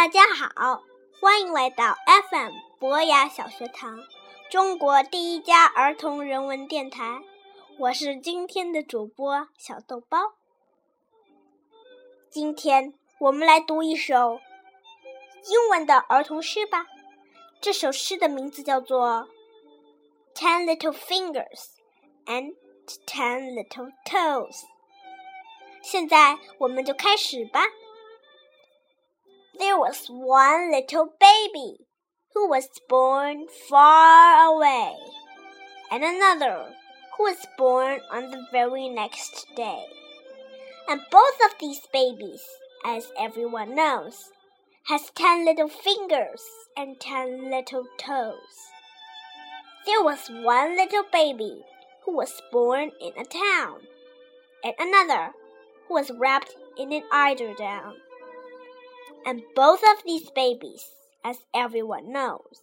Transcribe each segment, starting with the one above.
大家好，欢迎来到 FM 博雅小学堂，中国第一家儿童人文电台。我是今天的主播小豆包。今天我们来读一首英文的儿童诗吧。这首诗的名字叫做《Ten Little Fingers and Ten Little Toes》。现在我们就开始吧。There was one little baby who was born far away, and another who was born on the very next day. And both of these babies, as everyone knows, has ten little fingers and ten little toes. There was one little baby who was born in a town, and another who was wrapped in an eider down. And both of these babies, as everyone knows,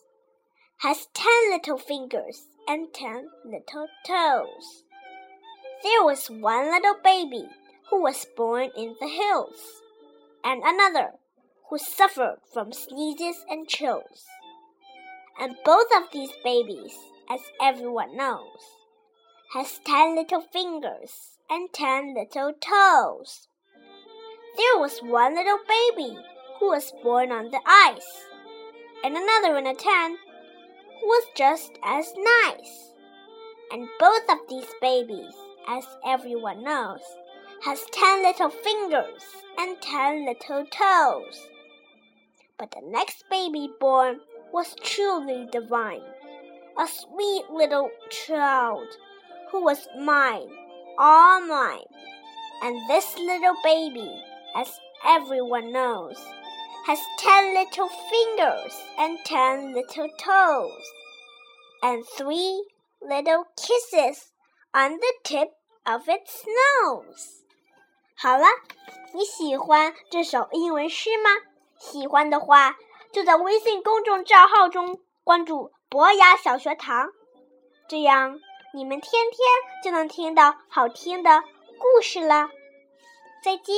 has ten little fingers and ten little toes. There was one little baby who was born in the hills, and another who suffered from sneezes and chills. And both of these babies, as everyone knows, has ten little fingers and ten little toes. There was one little baby who was born on the ice, and another in a tent who was just as nice. And both of these babies, as everyone knows, has ten little fingers and ten little toes. But the next baby born was truly divine, a sweet little child who was mine, all mine. And this little baby, as everyone knows, has ten little fingers and ten little toes, and three little kisses on the tip of its nose. 好了，你喜欢这首英文诗吗？喜欢的话，就在微信公众账号中关注“博雅小学堂”，这样你们天天就能听到好听的故事了。再见。